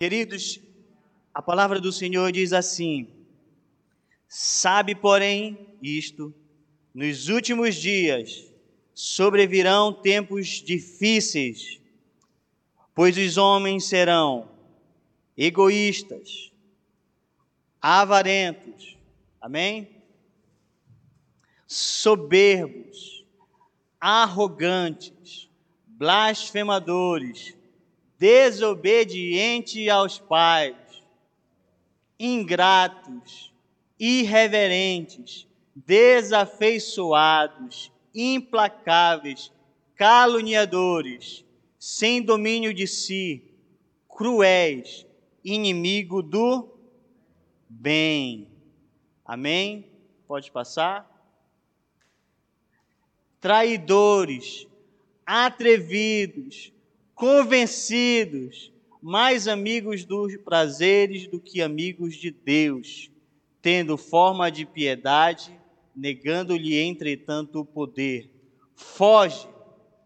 Queridos, a palavra do Senhor diz assim: Sabe, porém, isto, nos últimos dias sobrevirão tempos difíceis, pois os homens serão egoístas, avarentos, amém? Soberbos, arrogantes, blasfemadores, desobedientes aos pais, ingratos, irreverentes, desafeiçoados, implacáveis, caluniadores, sem domínio de si, cruéis, inimigo do bem. Amém? Pode passar. Traidores, atrevidos, convencidos, mais amigos dos prazeres do que amigos de Deus, tendo forma de piedade, negando-lhe, entretanto, o poder. Foge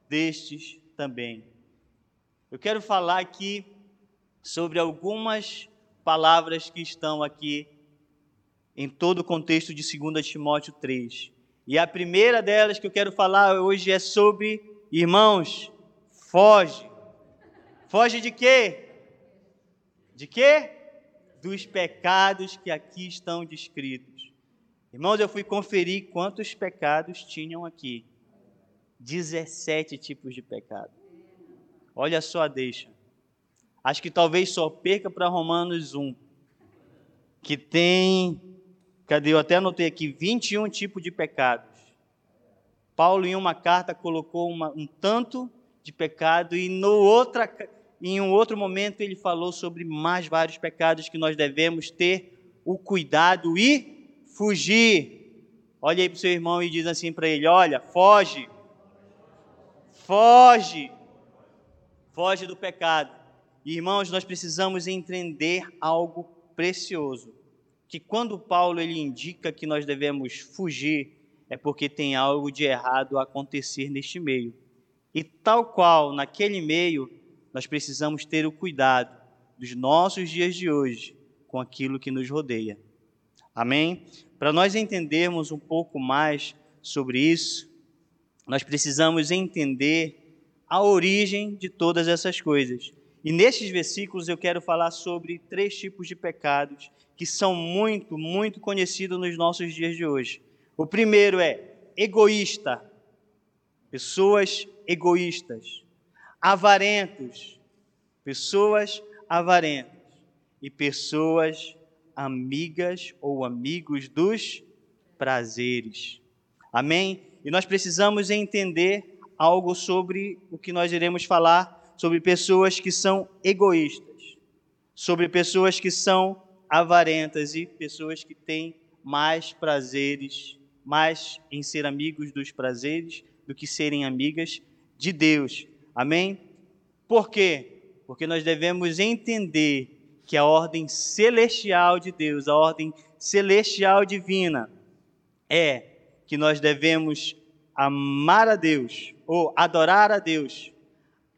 destes também. Eu quero falar aqui sobre algumas palavras que estão aqui em todo o contexto de 2 Timóteo 3. E a primeira delas que eu quero falar hoje é sobre, irmãos, foge. Foge de quê? De quê? Dos pecados que aqui estão descritos. Irmãos, eu fui conferir quantos pecados tinham aqui. 17 tipos de pecado. Olha só a deixa. Acho que talvez só perca para Romanos 1, que tem, cadê? Eu até anotei aqui, 21 tipos de pecados. Paulo, em uma carta, colocou uma, um tanto de pecado, e no outra, em um outro momento ele falou sobre mais vários pecados que nós devemos ter o cuidado e fugir. Olha aí para o seu irmão e diz assim para ele: Olha, foge, foge, foge do pecado. Irmãos, nós precisamos entender algo precioso, que quando Paulo ele indica que nós devemos fugir, é porque tem algo de errado a acontecer neste meio. E tal qual naquele meio, nós precisamos ter o cuidado dos nossos dias de hoje com aquilo que nos rodeia. Amém? Para nós entendermos um pouco mais sobre isso, nós precisamos entender a origem de todas essas coisas. E nestes versículos eu quero falar sobre três tipos de pecados que são muito, muito conhecidos nos nossos dias de hoje. O primeiro é egoísta, pessoas egoístas, avarentos, pessoas avarentas e pessoas amigas ou amigos dos prazeres. Amém? E nós precisamos entender algo sobre o que nós iremos falar sobre pessoas que são egoístas, sobre pessoas que são avarentas e pessoas que têm mais prazeres, mais em ser amigos dos prazeres do que serem amigas de Deus. Amém? Por quê? Porque nós devemos entender que a ordem celestial de Deus, a ordem celestial divina, é que nós devemos amar a Deus ou adorar a Deus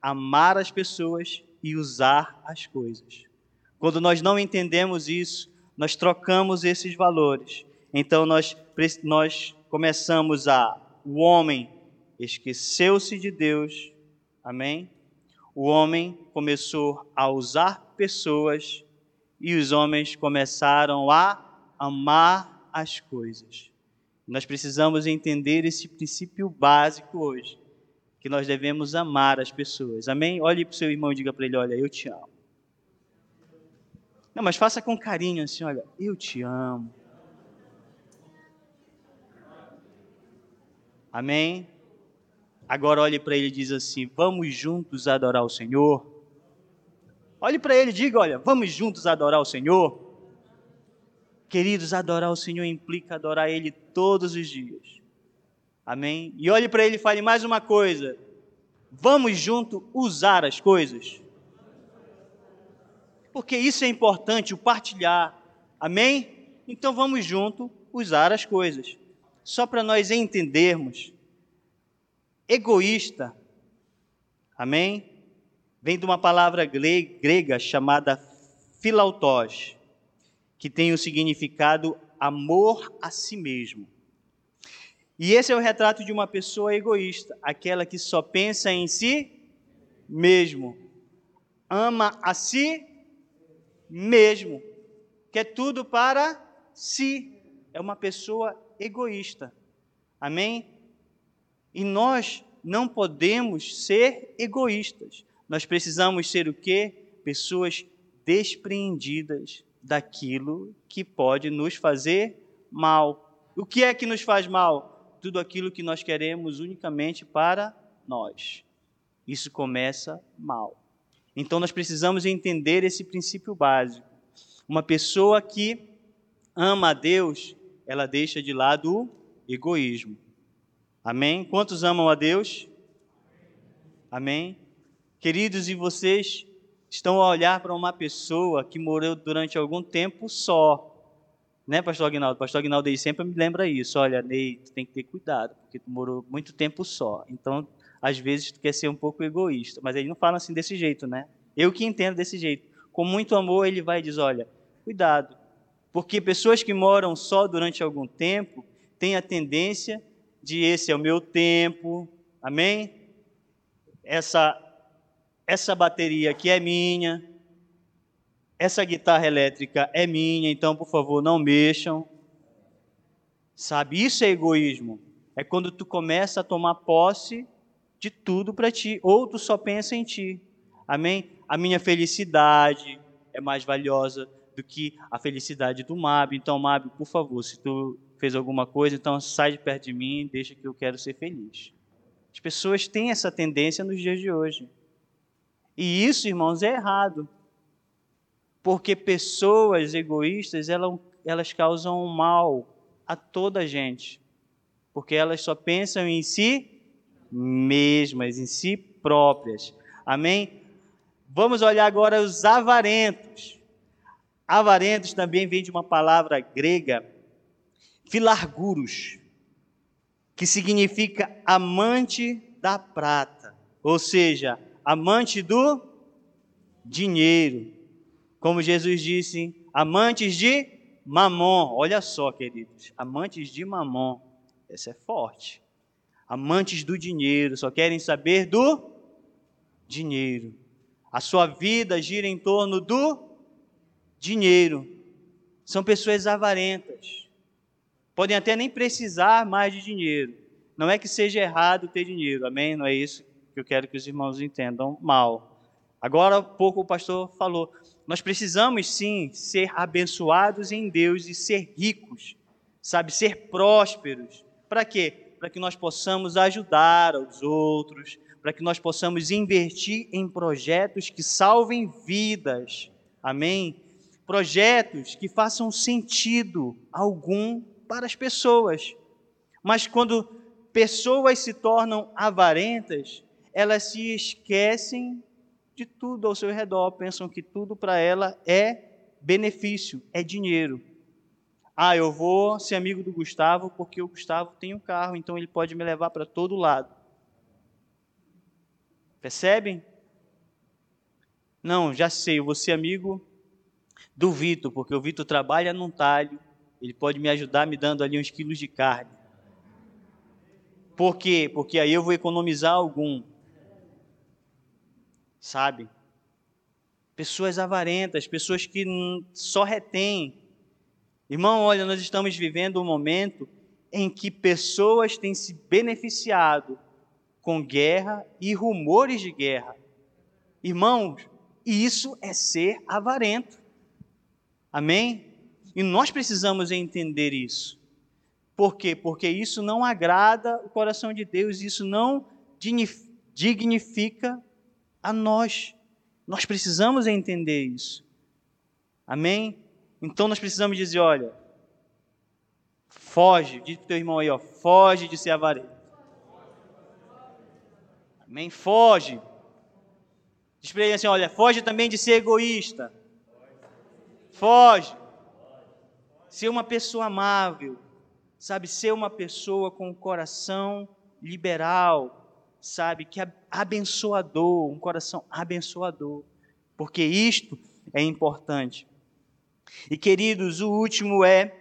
amar as pessoas e usar as coisas. Quando nós não entendemos isso, nós trocamos esses valores. Então nós, nós começamos a. O homem esqueceu-se de Deus, amém? O homem começou a usar pessoas e os homens começaram a amar as coisas. Nós precisamos entender esse princípio básico hoje que nós devemos amar as pessoas. Amém? Olhe para o seu irmão e diga para ele: Olha, eu te amo. Não, mas faça com carinho assim: Olha, eu te amo. Amém? Agora olhe para ele e diz assim: Vamos juntos adorar o Senhor. Olhe para ele e diga: Olha, vamos juntos adorar o Senhor. Queridos, adorar o Senhor implica adorar Ele todos os dias. Amém? E olhe para ele e fale mais uma coisa. Vamos junto usar as coisas. Porque isso é importante, o partilhar. Amém? Então vamos junto usar as coisas. Só para nós entendermos. Egoísta. Amém? Vem de uma palavra grega chamada philautós, que tem o significado amor a si mesmo. E esse é o retrato de uma pessoa egoísta, aquela que só pensa em si mesmo, ama a si mesmo, quer tudo para si. É uma pessoa egoísta. Amém? E nós não podemos ser egoístas. Nós precisamos ser o quê? Pessoas despreendidas daquilo que pode nos fazer mal. O que é que nos faz mal? Tudo aquilo que nós queremos unicamente para nós. Isso começa mal. Então nós precisamos entender esse princípio básico. Uma pessoa que ama a Deus, ela deixa de lado o egoísmo. Amém? Quantos amam a Deus? Amém? Queridos, e vocês estão a olhar para uma pessoa que morou durante algum tempo só. Né, pastor Aguinaldo? Pastor Aguinaldo aí sempre me lembra isso. Olha, Ney, tu tem que ter cuidado, porque tu morou muito tempo só. Então, às vezes, tu quer ser um pouco egoísta. Mas ele não fala assim desse jeito, né? Eu que entendo desse jeito. Com muito amor, ele vai e diz: olha, cuidado. Porque pessoas que moram só durante algum tempo têm a tendência de esse é o meu tempo, amém? Essa essa bateria aqui é minha, essa guitarra elétrica é minha, então por favor não mexam. Sabe, isso é egoísmo. É quando tu começa a tomar posse de tudo para ti, ou tu só pensa em ti. Amém? A minha felicidade é mais valiosa do que a felicidade do Mab. Então, Mab, por favor, se tu fez alguma coisa, então sai de perto de mim, deixa que eu quero ser feliz. As pessoas têm essa tendência nos dias de hoje. E isso, irmãos, é errado. Porque pessoas egoístas, elas, elas causam mal a toda a gente. Porque elas só pensam em si mesmas, em si próprias. Amém? Vamos olhar agora os avarentos. Avarentos também vem de uma palavra grega, filarguros, que significa amante da prata, ou seja, amante do dinheiro. Como Jesus disse, amantes de mamon. Olha só, queridos, amantes de mamon. Essa é forte. Amantes do dinheiro, só querem saber do dinheiro. A sua vida gira em torno do dinheiro. São pessoas avarentas. Podem até nem precisar mais de dinheiro. Não é que seja errado ter dinheiro, amém? Não é isso que eu quero que os irmãos entendam mal. Agora, há pouco o pastor falou, nós precisamos sim ser abençoados em Deus e ser ricos, sabe, ser prósperos. Para quê? Para que nós possamos ajudar aos outros, para que nós possamos investir em projetos que salvem vidas. Amém? Projetos que façam sentido algum para as pessoas. Mas quando pessoas se tornam avarentas, elas se esquecem de tudo ao seu redor, pensam que tudo para ela é benefício, é dinheiro. Ah, eu vou ser amigo do Gustavo porque o Gustavo tem um carro, então ele pode me levar para todo lado. Percebem? Não, já sei, eu vou ser amigo do Vitor, porque o Vitor trabalha num talho, ele pode me ajudar me dando ali uns quilos de carne. Por quê? Porque aí eu vou economizar algum sabe? Pessoas avarentas, pessoas que só retêm. Irmão, olha, nós estamos vivendo um momento em que pessoas têm se beneficiado com guerra e rumores de guerra. Irmãos, isso é ser avarento. Amém? E nós precisamos entender isso. Por quê? Porque isso não agrada o coração de Deus, isso não dignifica a nós. Nós precisamos entender isso. Amém? Então nós precisamos dizer, olha, foge, diz para o teu irmão aí, ó, foge de ser avarento. Amém? Foge. Diz para ele assim, olha, foge também de ser egoísta. Foge. Ser uma pessoa amável, sabe, ser uma pessoa com o coração liberal, sabe, que abençoador, um coração abençoador, porque isto é importante. E queridos, o último é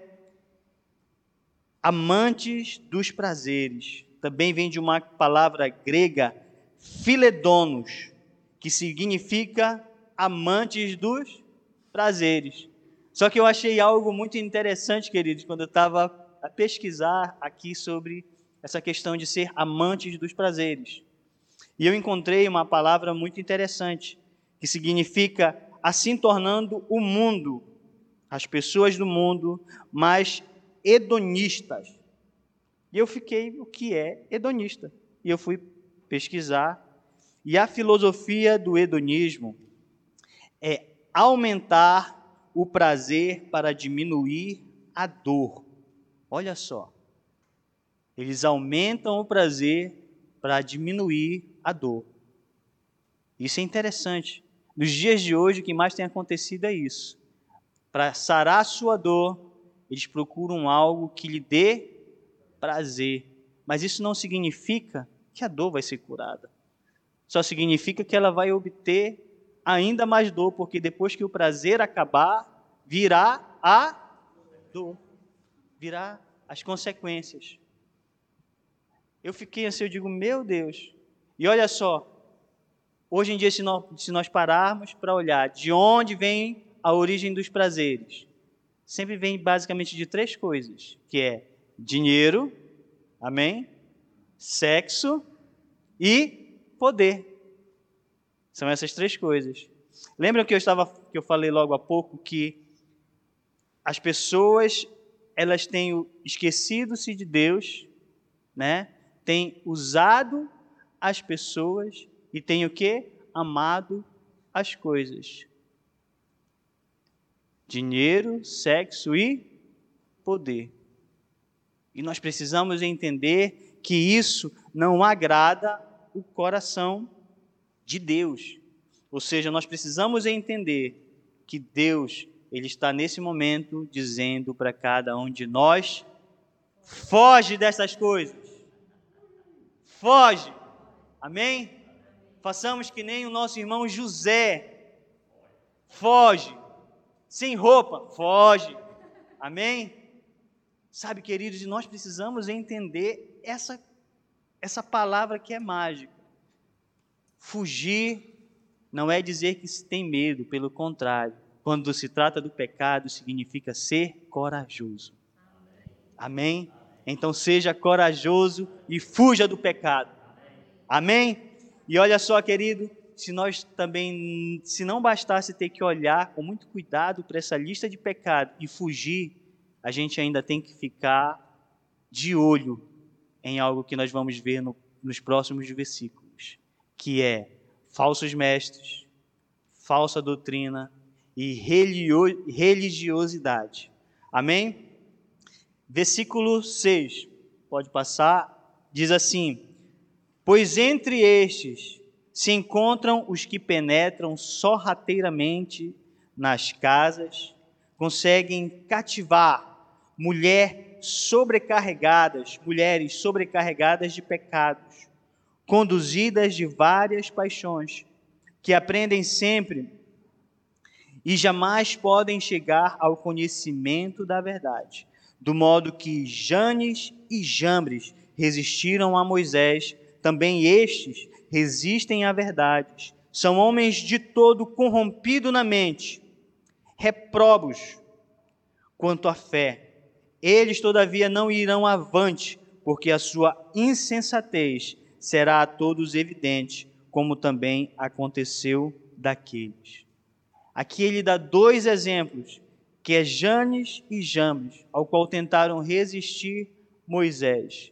amantes dos prazeres. Também vem de uma palavra grega, filedonos, que significa amantes dos prazeres. Só que eu achei algo muito interessante, queridos, quando eu estava a pesquisar aqui sobre essa questão de ser amantes dos prazeres. E eu encontrei uma palavra muito interessante, que significa assim tornando o mundo, as pessoas do mundo, mais hedonistas. E eu fiquei, o que é hedonista? E eu fui pesquisar. E a filosofia do hedonismo é aumentar o prazer para diminuir a dor. Olha só. Eles aumentam o prazer para diminuir a dor. Isso é interessante. Nos dias de hoje, o que mais tem acontecido é isso. Para sarar a sua dor, eles procuram algo que lhe dê prazer. Mas isso não significa que a dor vai ser curada. Só significa que ela vai obter ainda mais dor, porque depois que o prazer acabar, virá a dor, virá as consequências. Eu fiquei assim, eu digo, meu Deus. E olha só, Hoje em dia, se nós, se nós pararmos para olhar de onde vem a origem dos prazeres, sempre vem basicamente de três coisas, que é dinheiro, amém? Sexo e poder. São essas três coisas. Lembram que eu estava que eu falei logo há pouco que as pessoas elas têm esquecido-se de Deus, né? Têm usado as pessoas e tem o que? Amado as coisas. Dinheiro, sexo e poder. E nós precisamos entender que isso não agrada o coração de Deus. Ou seja, nós precisamos entender que Deus, ele está nesse momento dizendo para cada um de nós: foge dessas coisas. Foge. Amém? Façamos que nem o nosso irmão José. Foge. Sem roupa, foge. Amém? Sabe, queridos, nós precisamos entender essa, essa palavra que é mágica. Fugir não é dizer que se tem medo, pelo contrário. Quando se trata do pecado, significa ser corajoso. Amém? Então seja corajoso e fuja do pecado. Amém? E olha só, querido, se nós também, se não bastasse ter que olhar com muito cuidado para essa lista de pecados e fugir, a gente ainda tem que ficar de olho em algo que nós vamos ver no, nos próximos versículos, que é falsos mestres, falsa doutrina e religiosidade. Amém? Versículo 6, pode passar, diz assim: Pois entre estes se encontram os que penetram sorrateiramente nas casas, conseguem cativar mulher sobrecarregadas, mulheres sobrecarregadas de pecados, conduzidas de várias paixões, que aprendem sempre e jamais podem chegar ao conhecimento da verdade, do modo que Janes e Jambres resistiram a Moisés também estes resistem à verdade. São homens de todo corrompido na mente, reprobos quanto à fé. Eles, todavia, não irão avante, porque a sua insensatez será a todos evidente, como também aconteceu daqueles. Aqui ele dá dois exemplos, que é Janes e Jambres, ao qual tentaram resistir Moisés.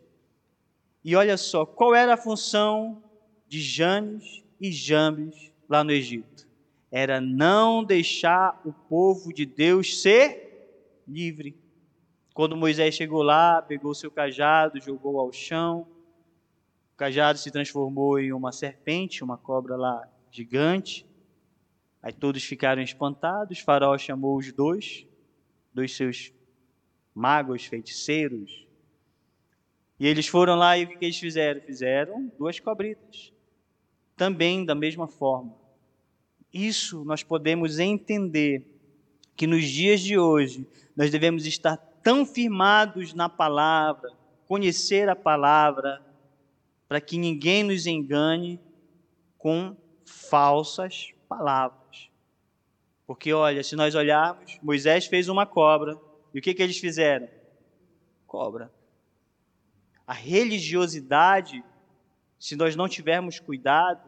E olha só, qual era a função de Janes e Jambes lá no Egito? Era não deixar o povo de Deus ser livre. Quando Moisés chegou lá, pegou seu cajado, jogou ao chão, o cajado se transformou em uma serpente, uma cobra lá gigante. Aí todos ficaram espantados. Faraó chamou os dois, dois seus magos, feiticeiros, e eles foram lá e o que eles fizeram? Fizeram duas cobritas. Também da mesma forma. isso nós podemos entender que nos dias de hoje nós devemos estar tão firmados na palavra, conhecer a palavra, para que ninguém nos engane com falsas palavras. Porque, olha, se nós olharmos, Moisés fez uma cobra, e o que, que eles fizeram? Cobra. A religiosidade, se nós não tivermos cuidado,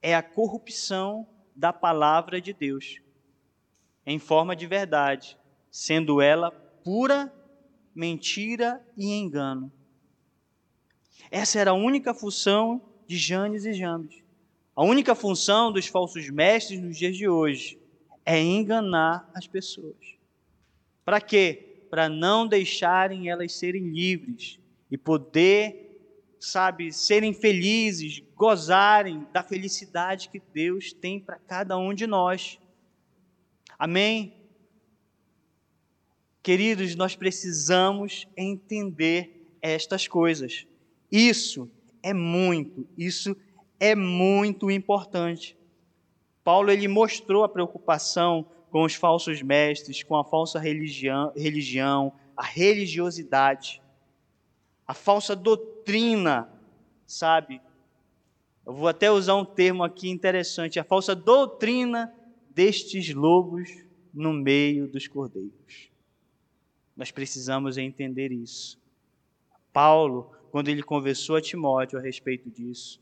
é a corrupção da palavra de Deus, em forma de verdade, sendo ela pura mentira e engano. Essa era a única função de Janes e Jambes. A única função dos falsos mestres nos dias de hoje é enganar as pessoas. Para quê? Para não deixarem elas serem livres e poder, sabe, serem felizes, gozarem da felicidade que Deus tem para cada um de nós. Amém? Queridos, nós precisamos entender estas coisas. Isso é muito, isso é muito importante. Paulo ele mostrou a preocupação com os falsos mestres, com a falsa religião, religião a religiosidade, a falsa doutrina, sabe? Eu vou até usar um termo aqui interessante, a falsa doutrina destes lobos no meio dos cordeiros. Nós precisamos entender isso. Paulo, quando ele conversou a Timóteo a respeito disso,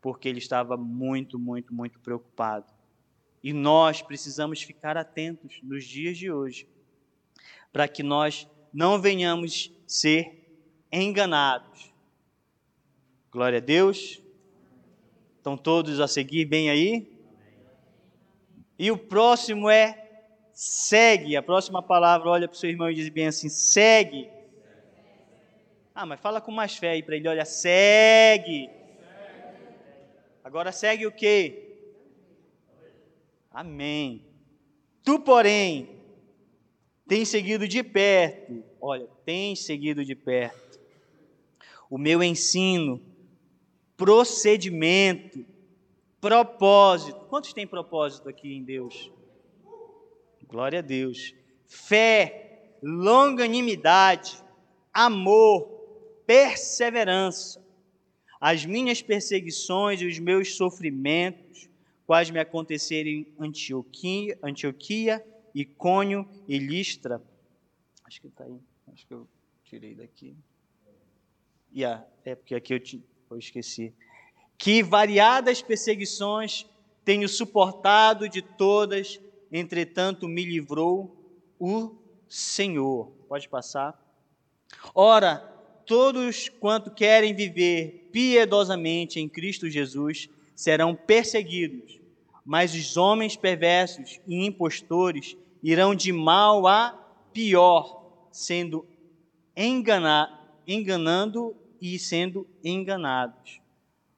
porque ele estava muito, muito, muito preocupado. E nós precisamos ficar atentos nos dias de hoje, para que nós não venhamos ser enganados. Glória a Deus. Estão todos a seguir bem aí? E o próximo é segue. A próxima palavra, olha para o seu irmão e diz bem assim: segue. Ah, mas fala com mais fé aí para ele: olha, segue. Agora segue o quê? Amém. Tu, porém, tens seguido de perto, olha, tens seguido de perto o meu ensino, procedimento, propósito. Quantos têm propósito aqui em Deus? Glória a Deus. Fé, longanimidade, amor, perseverança. As minhas perseguições e os meus sofrimentos, quais me aconteceram em Antioquia, Antioquia Icônio e Listra. Acho que está aí. Acho que eu tirei daqui. Yeah, é porque aqui eu, te, eu esqueci. Que variadas perseguições tenho suportado de todas entretanto me livrou o Senhor. Pode passar. Ora, todos quanto querem viver piedosamente em Cristo Jesus serão perseguidos, mas os homens perversos e impostores irão de mal a pior, sendo enganar, enganando e sendo enganados.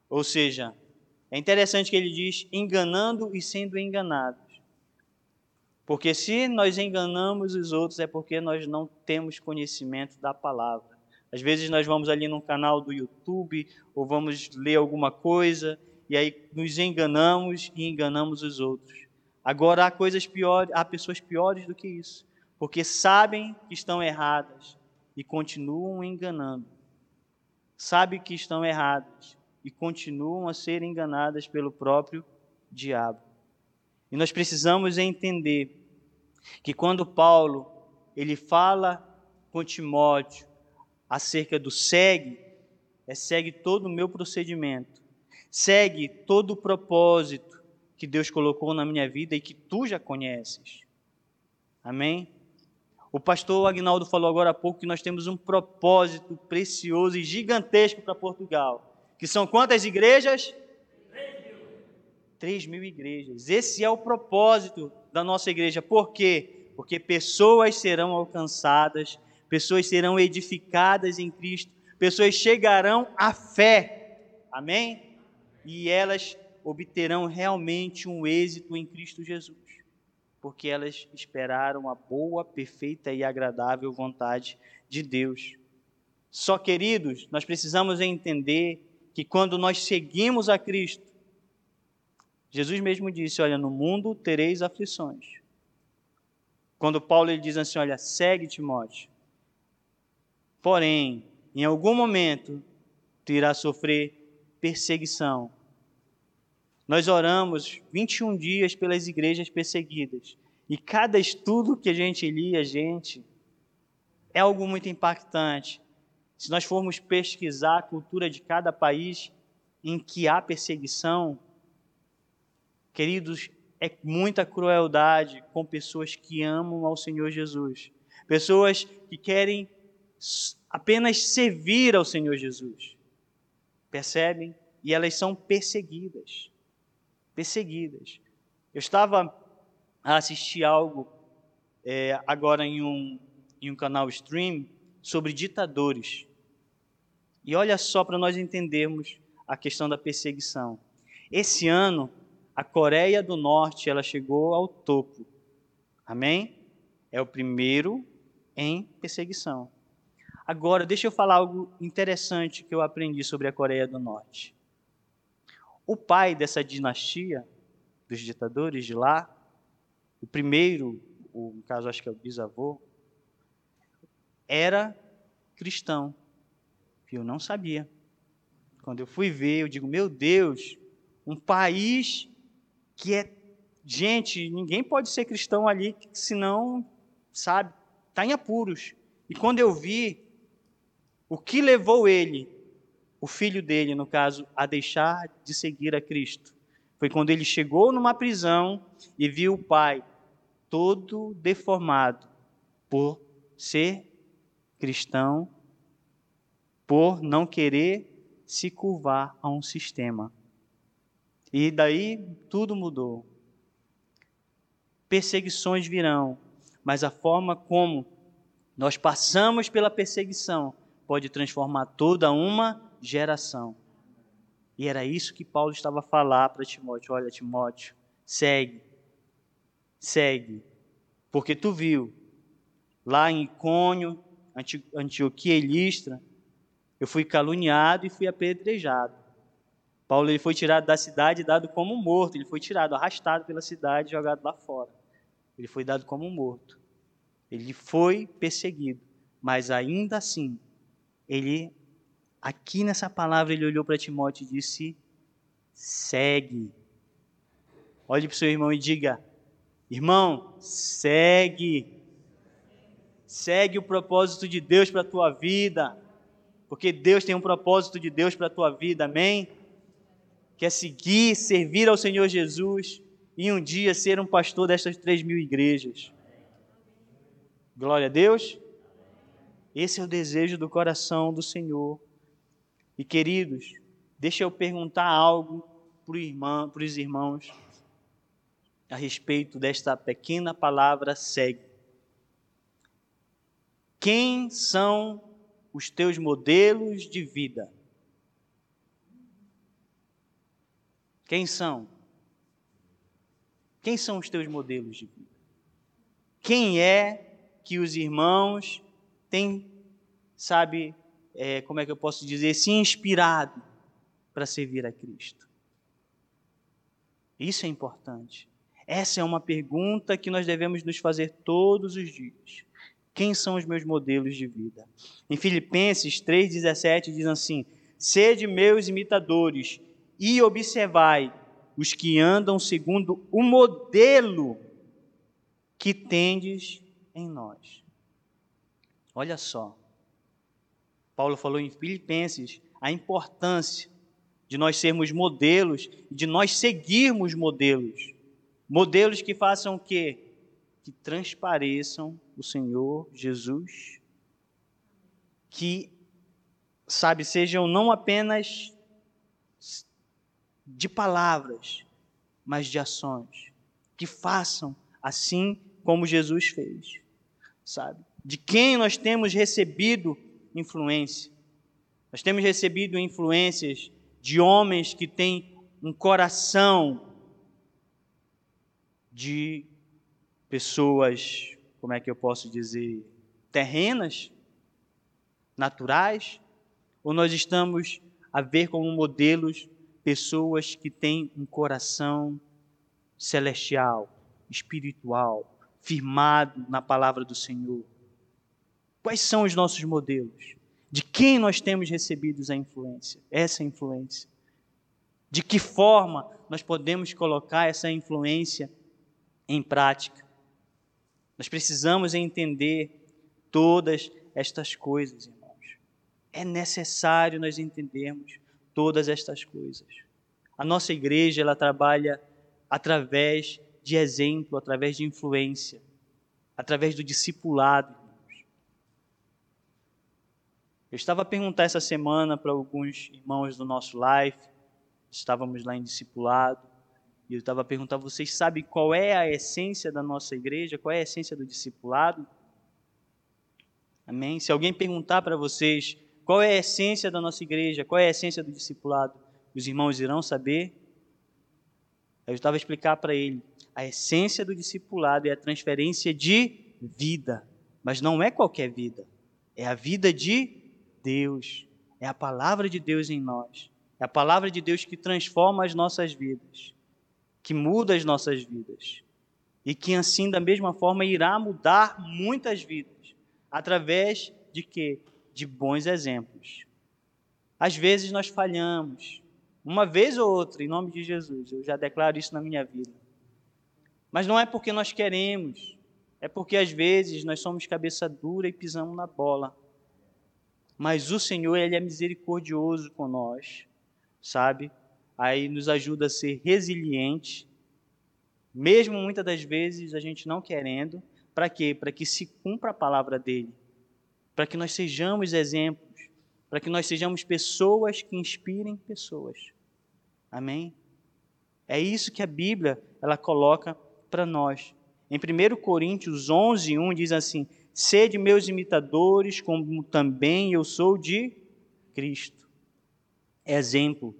Ou seja, é interessante que ele diz enganando e sendo enganados. Porque se nós enganamos os outros é porque nós não temos conhecimento da palavra. Às vezes nós vamos ali num canal do YouTube ou vamos ler alguma coisa e aí nos enganamos e enganamos os outros. Agora há coisas piores, há pessoas piores do que isso, porque sabem que estão erradas e continuam enganando. Sabem que estão erradas e continuam a ser enganadas pelo próprio diabo. E nós precisamos entender que quando Paulo ele fala com Timóteo acerca do segue, é segue todo o meu procedimento, segue todo o propósito que Deus colocou na minha vida e que tu já conheces. Amém? O pastor Agnaldo falou agora há pouco que nós temos um propósito precioso e gigantesco para Portugal. Que são quantas igrejas? 3 mil igrejas. Esse é o propósito da nossa igreja. Por quê? Porque pessoas serão alcançadas, pessoas serão edificadas em Cristo, pessoas chegarão à fé. Amém? E elas obterão realmente um êxito em Cristo Jesus, porque elas esperaram a boa, perfeita e agradável vontade de Deus. Só, queridos, nós precisamos entender que quando nós seguimos a Cristo, Jesus mesmo disse: Olha, no mundo tereis aflições. Quando Paulo ele diz assim: Olha, segue Timóteo. Porém, em algum momento, tu irás sofrer perseguição. Nós oramos 21 dias pelas igrejas perseguidas. E cada estudo que a gente lia, gente, é algo muito impactante. Se nós formos pesquisar a cultura de cada país em que há perseguição, queridos, é muita crueldade com pessoas que amam ao Senhor Jesus. Pessoas que querem apenas servir ao Senhor Jesus. Percebem? E elas são perseguidas. Perseguidas. Eu estava a assistir algo é, agora em um, em um canal stream sobre ditadores. E olha só para nós entendermos a questão da perseguição. Esse ano, a Coreia do Norte ela chegou ao topo. Amém? É o primeiro em perseguição. Agora, deixa eu falar algo interessante que eu aprendi sobre a Coreia do Norte. O pai dessa dinastia dos ditadores de lá, o primeiro, no caso acho que é o bisavô, era cristão. Eu não sabia. Quando eu fui ver, eu digo, meu Deus, um país que é. Gente, ninguém pode ser cristão ali, senão, sabe, está em apuros. E quando eu vi o que levou ele, o filho dele, no caso, a deixar de seguir a Cristo, foi quando ele chegou numa prisão e viu o pai todo deformado por ser cristão por não querer se curvar a um sistema. E daí tudo mudou. Perseguições virão, mas a forma como nós passamos pela perseguição pode transformar toda uma geração. E era isso que Paulo estava a falar para Timóteo: olha, Timóteo, segue, segue, porque tu viu lá em Icônio, Antioquia e Listra, eu fui caluniado e fui apedrejado. Paulo ele foi tirado da cidade e dado como morto. Ele foi tirado, arrastado pela cidade e jogado lá fora. Ele foi dado como morto. Ele foi perseguido, mas ainda assim, ele aqui nessa palavra ele olhou para Timóteo e disse: "Segue". Olhe para o seu irmão e diga: "Irmão, segue". Segue o propósito de Deus para a tua vida, porque Deus tem um propósito de Deus para a tua vida, amém? Quer seguir, servir ao Senhor Jesus e um dia ser um pastor destas três mil igrejas. Glória a Deus. Esse é o desejo do coração do Senhor. E queridos, deixa eu perguntar algo para os irmãos a respeito desta pequena palavra segue. Quem são os teus modelos de vida? Quem são? Quem são os teus modelos de vida? Quem é que os irmãos têm, sabe, é, como é que eu posso dizer, se inspirado para servir a Cristo? Isso é importante. Essa é uma pergunta que nós devemos nos fazer todos os dias. Quem são os meus modelos de vida? Em Filipenses 3,17 diz assim: Sede meus imitadores e observai os que andam segundo o modelo que tendes em nós. Olha só. Paulo falou em Filipenses a importância de nós sermos modelos, de nós seguirmos modelos. Modelos que façam o quê? Que transpareçam o Senhor Jesus, que, sabe, sejam não apenas de palavras, mas de ações, que façam assim como Jesus fez, sabe? De quem nós temos recebido influência? Nós temos recebido influências de homens que têm um coração de pessoas como é que eu posso dizer, terrenas, naturais, ou nós estamos a ver como modelos pessoas que têm um coração celestial, espiritual, firmado na palavra do Senhor. Quais são os nossos modelos? De quem nós temos recebido a influência? Essa influência. De que forma nós podemos colocar essa influência em prática? Nós precisamos entender todas estas coisas, irmãos. É necessário nós entendermos todas estas coisas. A nossa igreja, ela trabalha através de exemplo, através de influência, através do discipulado. Eu estava a perguntar essa semana para alguns irmãos do nosso life, estávamos lá em discipulado, e eu estava a perguntar: vocês sabem qual é a essência da nossa igreja? Qual é a essência do discipulado? Amém? Se alguém perguntar para vocês qual é a essência da nossa igreja, qual é a essência do discipulado, os irmãos irão saber. Eu estava a explicar para ele: a essência do discipulado é a transferência de vida, mas não é qualquer vida, é a vida de Deus, é a palavra de Deus em nós, é a palavra de Deus que transforma as nossas vidas que muda as nossas vidas e que assim da mesma forma irá mudar muitas vidas através de quê? De bons exemplos. Às vezes nós falhamos, uma vez ou outra, em nome de Jesus. Eu já declaro isso na minha vida. Mas não é porque nós queremos, é porque às vezes nós somos cabeça dura e pisamos na bola. Mas o Senhor, ele é misericordioso com nós, sabe? aí nos ajuda a ser resiliente, mesmo muitas das vezes a gente não querendo, para quê? Para que se cumpra a palavra dele, para que nós sejamos exemplos, para que nós sejamos pessoas que inspirem pessoas. Amém? É isso que a Bíblia ela coloca para nós. Em 1 Coríntios 11, 1 diz assim: Sede meus imitadores, como também eu sou de Cristo. Exemplo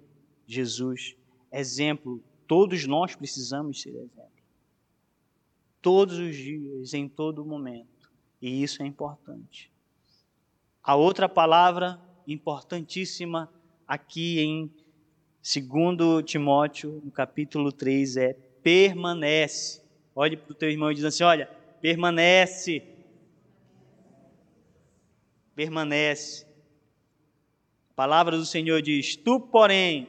Jesus, exemplo. Todos nós precisamos ser exemplo. Todos os dias, em todo momento. E isso é importante. A outra palavra importantíssima aqui em 2 Timóteo, no capítulo 3, é permanece. Olhe para o teu irmão e diz assim: olha, permanece. Permanece. A palavra do Senhor diz: Tu, porém,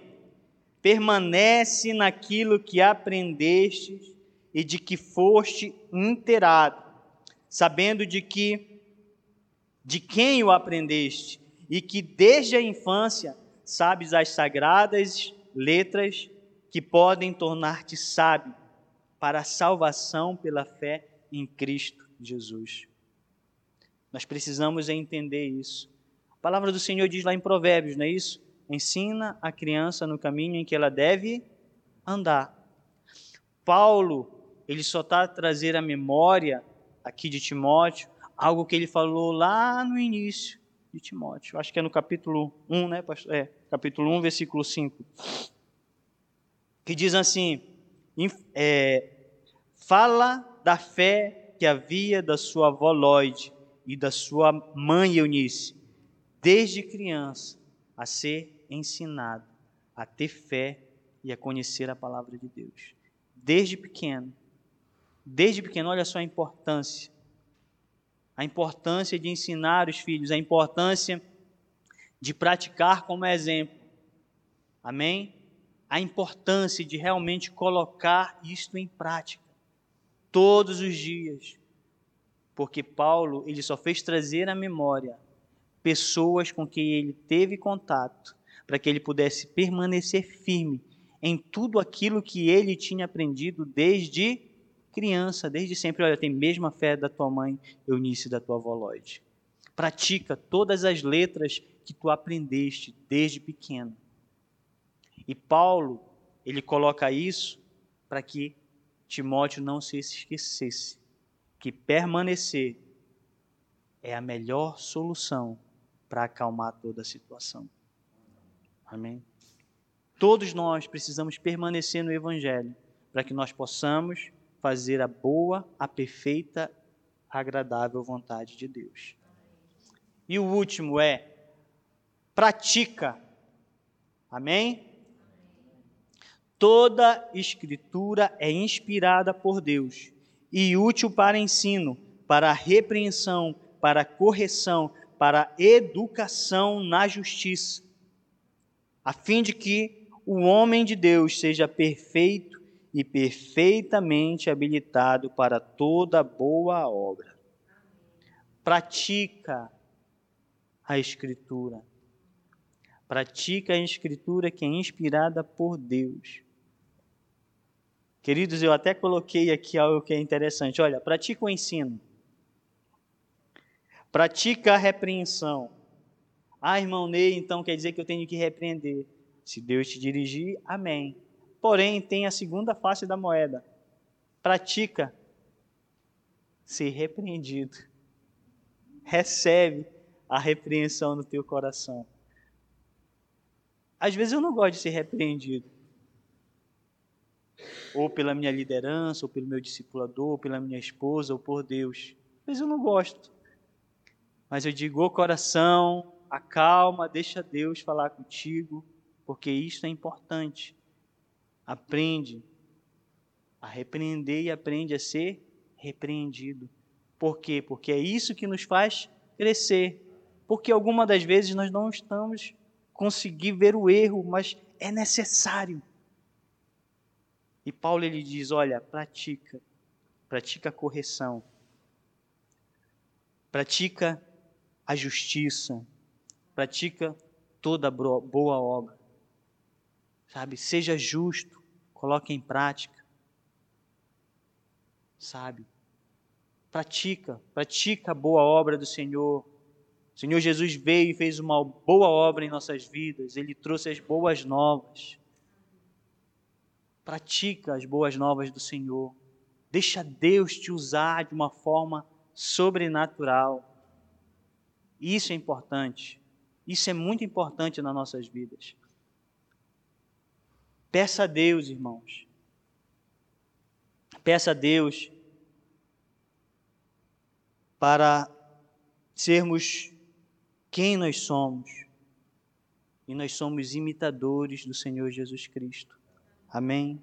permanece naquilo que aprendeste e de que foste inteirado, sabendo de que de quem o aprendeste e que desde a infância sabes as sagradas letras que podem tornar-te sábio para a salvação pela fé em Cristo Jesus. Nós precisamos entender isso. A palavra do Senhor diz lá em Provérbios, não é isso? ensina a criança no caminho em que ela deve andar. Paulo, ele só está a trazer a memória aqui de Timóteo, algo que ele falou lá no início de Timóteo. Acho que é no capítulo 1, né, pastor? É, capítulo 1, versículo 5. Que diz assim: é, fala da fé que havia da sua avó Lloyd e da sua mãe Eunice, desde criança, a ser ensinado a ter fé e a conhecer a palavra de Deus. Desde pequeno. Desde pequeno, olha só a importância. A importância de ensinar os filhos, a importância de praticar como exemplo. Amém? A importância de realmente colocar isto em prática todos os dias. Porque Paulo, ele só fez trazer à memória pessoas com quem ele teve contato para que ele pudesse permanecer firme em tudo aquilo que ele tinha aprendido desde criança, desde sempre. Olha, tem a mesma fé da tua mãe Eunice da tua avó Lloyd. Pratica todas as letras que tu aprendeste desde pequeno. E Paulo, ele coloca isso para que Timóteo não se esquecesse que permanecer é a melhor solução para acalmar toda a situação. Amém? Todos nós precisamos permanecer no Evangelho para que nós possamos fazer a boa, a perfeita, agradável vontade de Deus. E o último é pratica. Amém? Toda escritura é inspirada por Deus e útil para ensino, para repreensão, para correção, para educação na justiça, a fim de que o homem de Deus seja perfeito e perfeitamente habilitado para toda boa obra. Pratica a Escritura. Pratica a Escritura que é inspirada por Deus. Queridos, eu até coloquei aqui algo que é interessante. Olha, pratica o ensino. Pratica a repreensão. Ah, irmão Ney, então quer dizer que eu tenho que repreender. Se Deus te dirigir, amém. Porém, tem a segunda face da moeda. Pratica ser repreendido. Recebe a repreensão no teu coração. Às vezes eu não gosto de ser repreendido. Ou pela minha liderança, ou pelo meu discipulador, ou pela minha esposa, ou por Deus. Vezes eu não gosto. Mas eu digo, ô coração, acalma, deixa Deus falar contigo, porque isso é importante. Aprende a repreender e aprende a ser repreendido. Por quê? Porque é isso que nos faz crescer. Porque algumas das vezes nós não estamos conseguindo ver o erro, mas é necessário. E Paulo ele diz: olha, pratica, pratica a correção, pratica a justiça, pratica toda boa obra. Sabe, seja justo, coloque em prática. Sabe? Pratica, pratica a boa obra do Senhor. O Senhor Jesus veio e fez uma boa obra em nossas vidas, ele trouxe as boas novas. Pratica as boas novas do Senhor. Deixa Deus te usar de uma forma sobrenatural. Isso é importante. Isso é muito importante nas nossas vidas. Peça a Deus, irmãos. Peça a Deus para sermos quem nós somos. E nós somos imitadores do Senhor Jesus Cristo. Amém.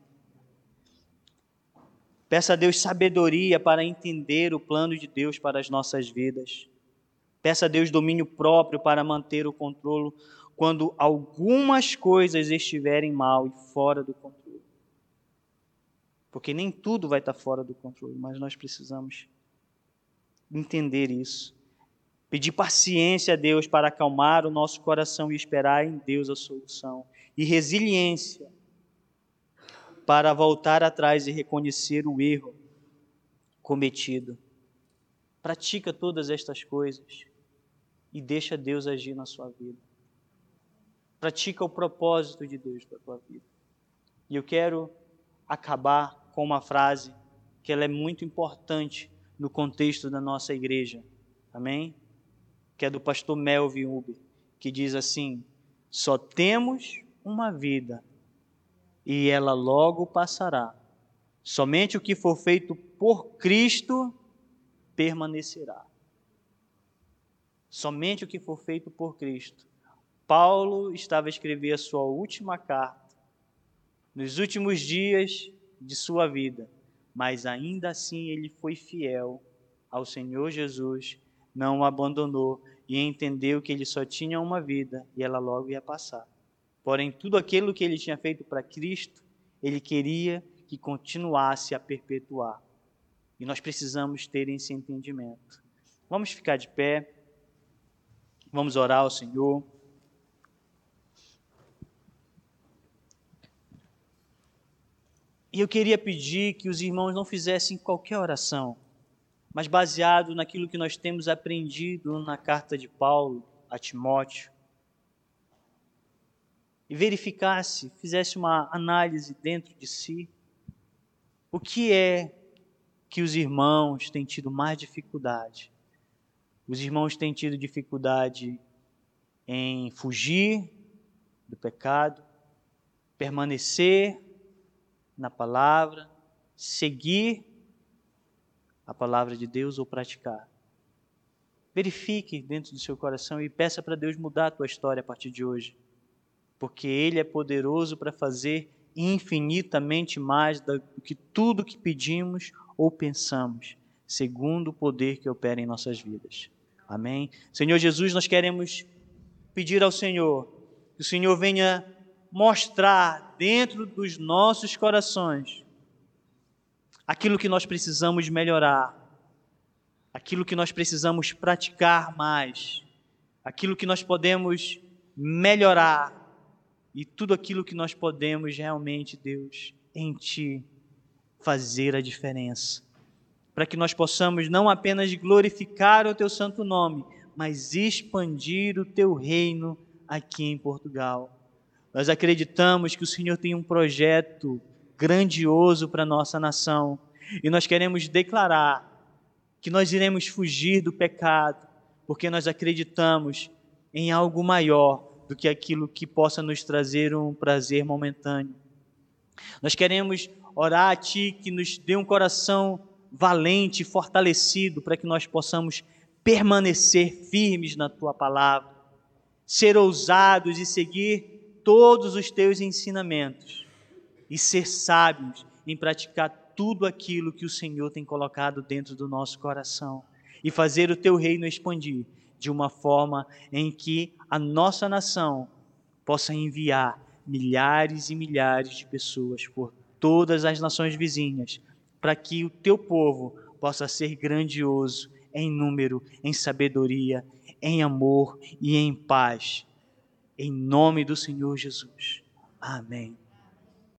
Peça a Deus sabedoria para entender o plano de Deus para as nossas vidas. Peça a Deus domínio próprio para manter o controle quando algumas coisas estiverem mal e fora do controle. Porque nem tudo vai estar fora do controle, mas nós precisamos entender isso. Pedir paciência a Deus para acalmar o nosso coração e esperar em Deus a solução. E resiliência para voltar atrás e reconhecer o erro cometido. Pratica todas estas coisas e deixa Deus agir na sua vida. Pratica o propósito de Deus para a tua vida. E eu quero acabar com uma frase que ela é muito importante no contexto da nossa igreja. Amém? Que é do pastor Melvin Uber, que diz assim: Só temos uma vida e ela logo passará. Somente o que for feito por Cristo permanecerá somente o que for feito por Cristo. Paulo estava a escrever a sua última carta, nos últimos dias de sua vida, mas ainda assim ele foi fiel ao Senhor Jesus, não o abandonou e entendeu que ele só tinha uma vida e ela logo ia passar. Porém, tudo aquilo que ele tinha feito para Cristo, ele queria que continuasse a perpetuar. E nós precisamos ter esse entendimento. Vamos ficar de pé. Vamos orar ao Senhor. E eu queria pedir que os irmãos não fizessem qualquer oração, mas baseado naquilo que nós temos aprendido na carta de Paulo a Timóteo. E verificasse, fizesse uma análise dentro de si. O que é que os irmãos têm tido mais dificuldade? Os irmãos têm tido dificuldade em fugir do pecado, permanecer na palavra, seguir a palavra de Deus ou praticar. Verifique dentro do seu coração e peça para Deus mudar a tua história a partir de hoje, porque Ele é poderoso para fazer infinitamente mais do que tudo que pedimos ou pensamos, segundo o poder que opera em nossas vidas. Amém? Senhor Jesus, nós queremos pedir ao Senhor que o Senhor venha mostrar dentro dos nossos corações aquilo que nós precisamos melhorar, aquilo que nós precisamos praticar mais, aquilo que nós podemos melhorar e tudo aquilo que nós podemos realmente, Deus, em Ti fazer a diferença. Para que nós possamos não apenas glorificar o Teu santo nome, mas expandir o Teu reino aqui em Portugal. Nós acreditamos que o Senhor tem um projeto grandioso para a nossa nação e nós queremos declarar que nós iremos fugir do pecado, porque nós acreditamos em algo maior do que aquilo que possa nos trazer um prazer momentâneo. Nós queremos orar a Ti que nos dê um coração valente, fortalecido, para que nós possamos permanecer firmes na Tua palavra, ser ousados e seguir todos os Teus ensinamentos e ser sábios em praticar tudo aquilo que o Senhor tem colocado dentro do nosso coração e fazer o Teu reino expandir de uma forma em que a nossa nação possa enviar milhares e milhares de pessoas por todas as nações vizinhas, para que o teu povo possa ser grandioso em número, em sabedoria, em amor e em paz. Em nome do Senhor Jesus. Amém.